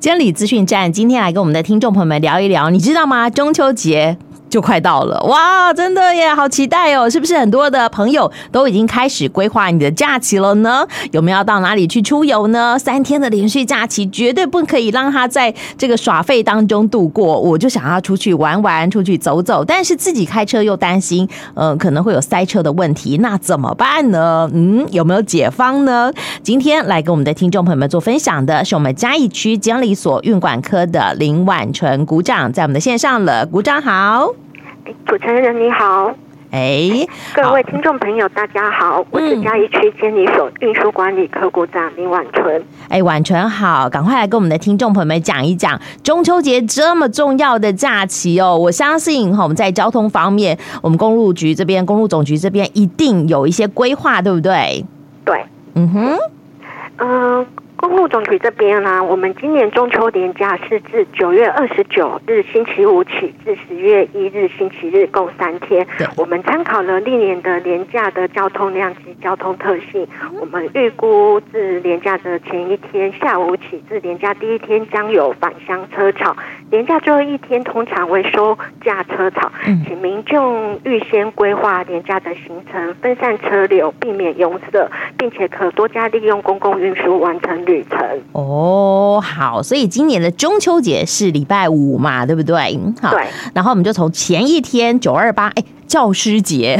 监理资讯站今天来跟我们的听众朋友们聊一聊，你知道吗？中秋节就快到了，哇，真的耶，好期待哦！是不是很多的朋友都已经开始规划你的假期了呢？有没有要到哪里去出游呢？三天的连续假期绝对不可以让他在这个耍废当中度过。我就想要出去玩玩，出去走走，但是自己开车又担心，嗯、可能会有塞车的问题，那怎么办呢？嗯，有没有解方呢？今天来跟我们的听众朋友们做分享的是我们嘉义区监理所运管科的林婉纯股长，在我们的线上了，股长好。主持人你好，哎，各位听众朋友大家好，我是嘉义区监理所运输管理科股长林婉纯。哎，婉纯好，赶快来跟我们的听众朋友们讲一讲中秋节这么重要的假期哦。我相信哈，我们在交通方面，我们公路局这边、公路总局这边一定有一些规划，对不对？对，嗯哼，嗯。公路总局这边呢、啊，我们今年中秋连假是自九月二十九日星期五起至十月一日星期日，共三天。我们参考了历年的连假的交通量及交通特性，我们预估自连假的前一天下午起至连假第一天将有返乡车潮，连假最后一天通常为收假车潮，请民众预先规划连假的行程，分散车流，避免拥塞，并且可多加利用公共运输完成旅程哦，好，所以今年的中秋节是礼拜五嘛，对不对？好，对。然后我们就从前一天九二八，哎。教师节，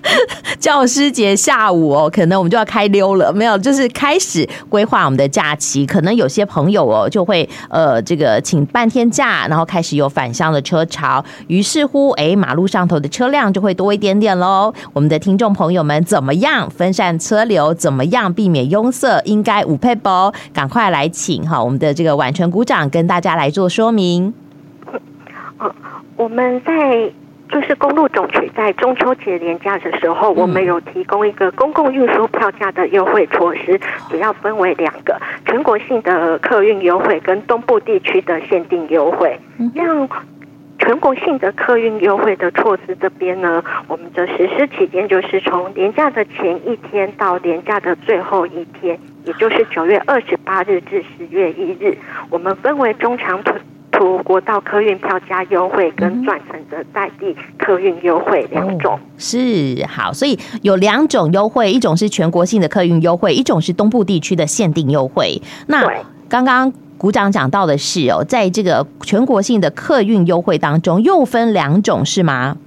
教师节下午哦，可能我们就要开溜了。没有，就是开始规划我们的假期。可能有些朋友哦，就会呃，这个请半天假，然后开始有返乡的车潮。于是乎，哎，马路上头的车辆就会多一点点喽。我们的听众朋友们，怎么样分散车流？怎么样避免拥塞？应该五配包，赶快来请哈，我们的这个婉纯股长跟大家来做说明。我们在。就是公路总局在中秋节连假的时候，我们有提供一个公共运输票价的优惠措施，主要分为两个：全国性的客运优惠跟东部地区的限定优惠。像全国性的客运优惠的措施这边呢，我们的实施期间就是从连假的前一天到连假的最后一天，也就是九月二十八日至十月一日，我们分为中长途。途国道客运票价优惠跟转乘的在地客运优惠两种。哦，是好，所以有两种优惠，一种是全国性的客运优惠，一种是东部地区的限定优惠。那刚刚股长讲到的是哦，在这个全国性的客运优惠当中，又分两种是吗？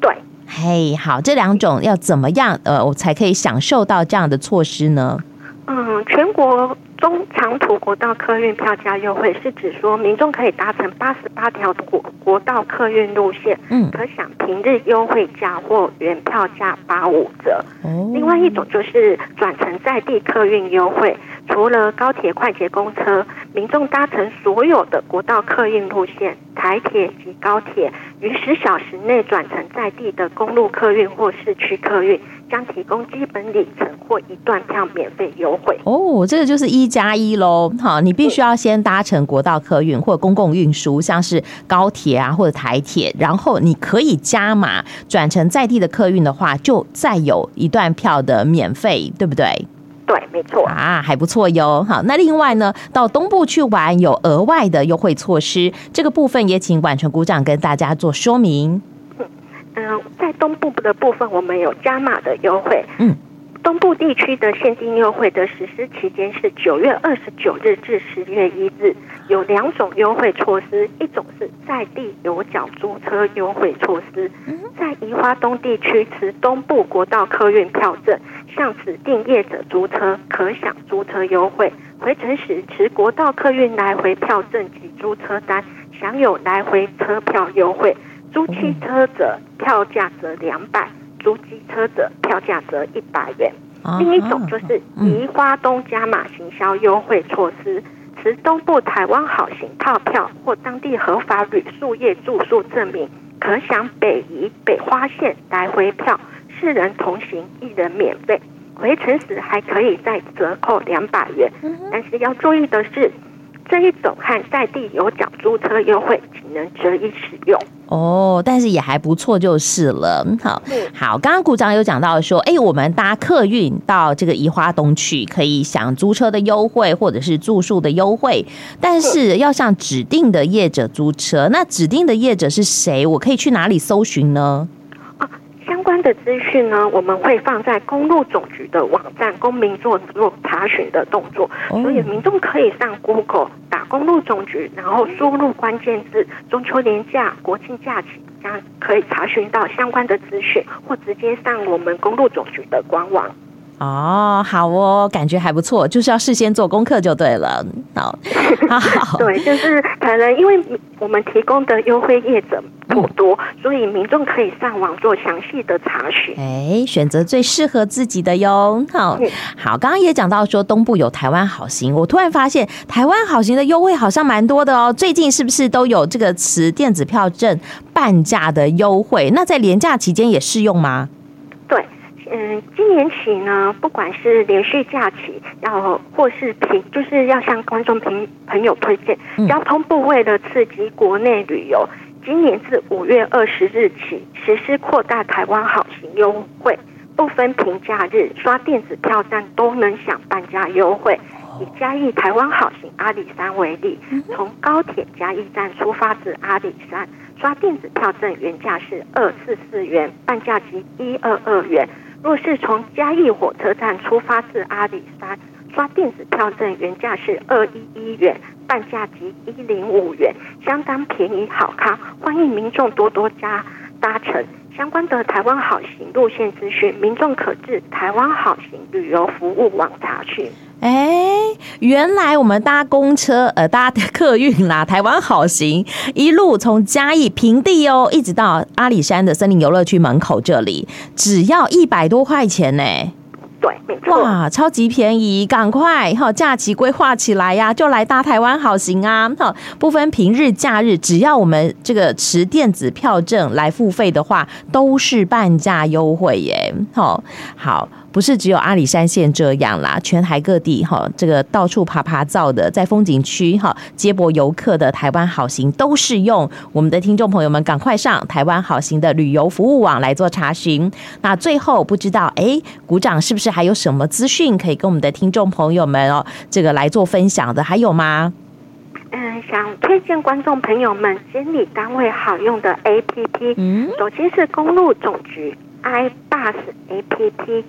对，嘿，好，这两种要怎么样呃，我才可以享受到这样的措施呢？嗯，全国。中长途国道客运票价优惠是指说，民众可以搭乘八十八条国国道客运路线，嗯，可享平日优惠价或原票价八五折。另外一种就是转乘在地客运优惠，除了高铁、快捷公车，民众搭乘所有的国道客运路线、台铁及高铁，于十小时内转乘在地的公路客运或市区客运。将提供基本里程或一段票免费优惠哦，这个就是一加一喽。好，你必须要先搭乘国道客运或公共运输，像是高铁啊或者台铁，然后你可以加码转乘在地的客运的话，就再有一段票的免费，对不对？对，没错啊，还不错哟。好，那另外呢，到东部去玩有额外的优惠措施，这个部分也请婉纯股长跟大家做说明。嗯，在东部的部分，我们有加码的优惠。嗯，东部地区的现金优惠的实施期间是九月二十九日至十月一日，有两种优惠措施，一种是在地有缴租车优惠措施，在宜花东地区持东部国道客运票证，向指定业者租车，可享租车优惠；回程时持国道客运来回票证及租车单，享有来回车票优惠。租汽车者票价折两百，租机车者票价折一百元。另一种就是宜花东加码行销优惠措施，持东部台湾好行套票或当地合法旅宿业住宿证明，可享北宜北花线来回票，四人同行一人免费，回程时还可以再折扣两百元。但是要注意的是。这一种和在地有奖租车优惠只能择一使用。哦，但是也还不错，就是了。好，嗯、好，刚刚股长有讲到说，哎，我们搭客运到这个宜花东去，可以享租车的优惠，或者是住宿的优惠，但是要向指定的业者租车。那指定的业者是谁？我可以去哪里搜寻呢？相关的资讯呢，我们会放在公路总局的网站，公民做做查询的动作。所以民众可以上 Google 打公路总局，然后输入关键字“中秋连假”、“国庆假期”，这样可以查询到相关的资讯，或直接上我们公路总局的官网。哦，好哦，感觉还不错，就是要事先做功课就对了。好，好，对，就是可能因为我们提供的优惠业者不多，所以民众可以上网做详细的查询，哎，选择最适合自己的哟。好，好，刚刚也讲到说东部有台湾好行，我突然发现台湾好行的优惠好像蛮多的哦。最近是不是都有这个持电子票证半价的优惠？那在连假期间也适用吗？对。嗯，今年起呢，不管是连续假期，要或是平，就是要向观众朋朋友推荐，交通部为了刺激国内旅游，今年自五月二十日起实施扩大台湾好行优惠，不分平假日，刷电子票站都能享半价优惠。以嘉义台湾好行阿里山为例，从高铁嘉义站出发至阿里山，刷电子票证原价是二四四元，半价即一二二元。若是从嘉义火车站出发至阿里山，刷电子票证原价是二一一元，半价即一零五元，相当便宜好康，欢迎民众多多加搭乘。相关的台湾好行路线资讯，民众可至台湾好行旅游服务网查询。哎，原来我们搭公车，呃，搭客运啦，台湾好行一路从嘉义平地哦，一直到阿里山的森林游乐区门口这里，只要一百多块钱呢。对，没错。哇，超级便宜，赶快哈，假期规划起来呀，就来搭台湾好行啊！哈，不分平日假日，只要我们这个持电子票证来付费的话，都是半价优惠耶。好，好。不是只有阿里山线这样啦，全台各地哈，这个到处爬爬造的，在风景区哈接驳游客的台湾好行都适用。我们的听众朋友们，赶快上台湾好行的旅游服务网来做查询。那最后不知道哎，鼓掌是不是还有什么资讯可以跟我们的听众朋友们哦，这个来做分享的？还有吗？嗯，想推荐观众朋友们监理单位好用的 APP，嗯，首先是公路总局 iBus APP。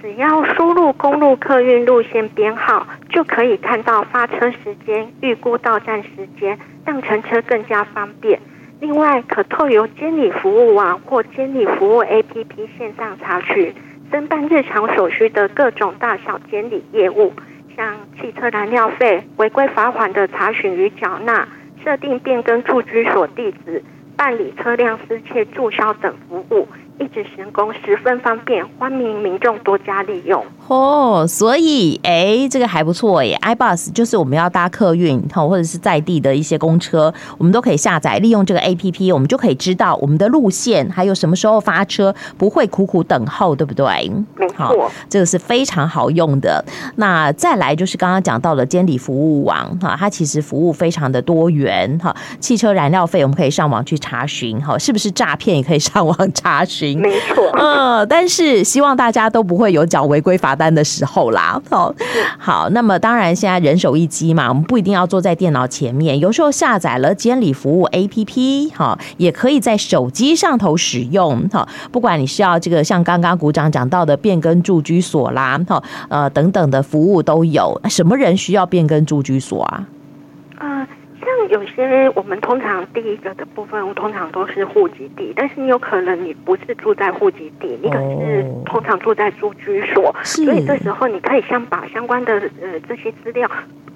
只要输入公路客运路线编号，就可以看到发车时间、预估到站时间，让乘车更加方便。另外，可透由监理服务网或监理服务 APP 线上查询，申办日常所需的各种大小监理业务，像汽车燃料费、违规罚款的查询与缴纳、设定变更住居所地址、办理车辆失窃注销等服务。一直行功，十分方便，欢迎民众多加利用。哦。所以，哎，这个还不错耶。iBus 就是我们要搭客运或者是在地的一些公车，我们都可以下载，利用这个 APP，我们就可以知道我们的路线，还有什么时候发车，不会苦苦等候，对不对？没错，这个是非常好用的。那再来就是刚刚讲到了监理服务网哈，它其实服务非常的多元哈。汽车燃料费我们可以上网去查询哈，是不是诈骗也可以上网查询。没错，嗯，但是希望大家都不会有缴违规罚单的时候啦。好，好，那么当然现在人手一机嘛，我们不一定要坐在电脑前面，有时候下载了监理服务 APP，哈，也可以在手机上头使用。哈，不管你是要这个像刚刚股长讲到的变更住居所啦，哈，呃等等的服务都有。什么人需要变更住居所啊？啊、像有些我们通常第一个的部分，通常都是户籍地，但是你有可能你不是住在户籍地，你可能是通常住在住居所，所以这时候你可以先把相关的呃这些资料。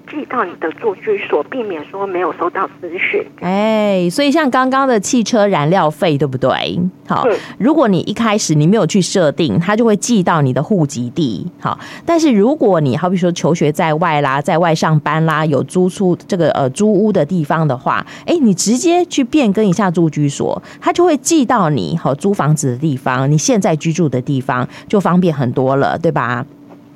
寄到你的住居所，避免说没有收到资讯。哎，所以像刚刚的汽车燃料费，对不对？好，如果你一开始你没有去设定，它就会寄到你的户籍地。好，但是如果你好比说求学在外啦，在外上班啦，有租出这个呃租屋的地方的话，哎，你直接去变更一下住居所，它就会寄到你好租房子的地方，你现在居住的地方就方便很多了，对吧？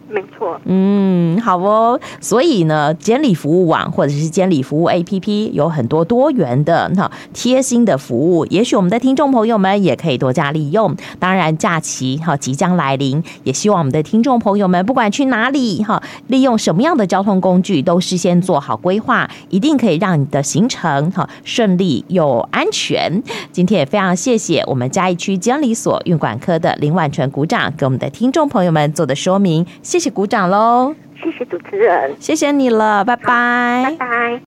没错，嗯，好哦。所以呢，监理服务网或者是监理服务 APP 有很多多元的哈贴心的服务，也许我们的听众朋友们也可以多加利用。当然，假期哈即将来临，也希望我们的听众朋友们不管去哪里哈，利用什么样的交通工具，都事先做好规划，一定可以让你的行程哈顺利又安全。今天也非常谢谢我们嘉义区监理所运管科的林婉纯股长给我们的听众朋友们做的说明，谢谢鼓掌喽！谢谢主持人，谢谢你了，拜拜，拜拜。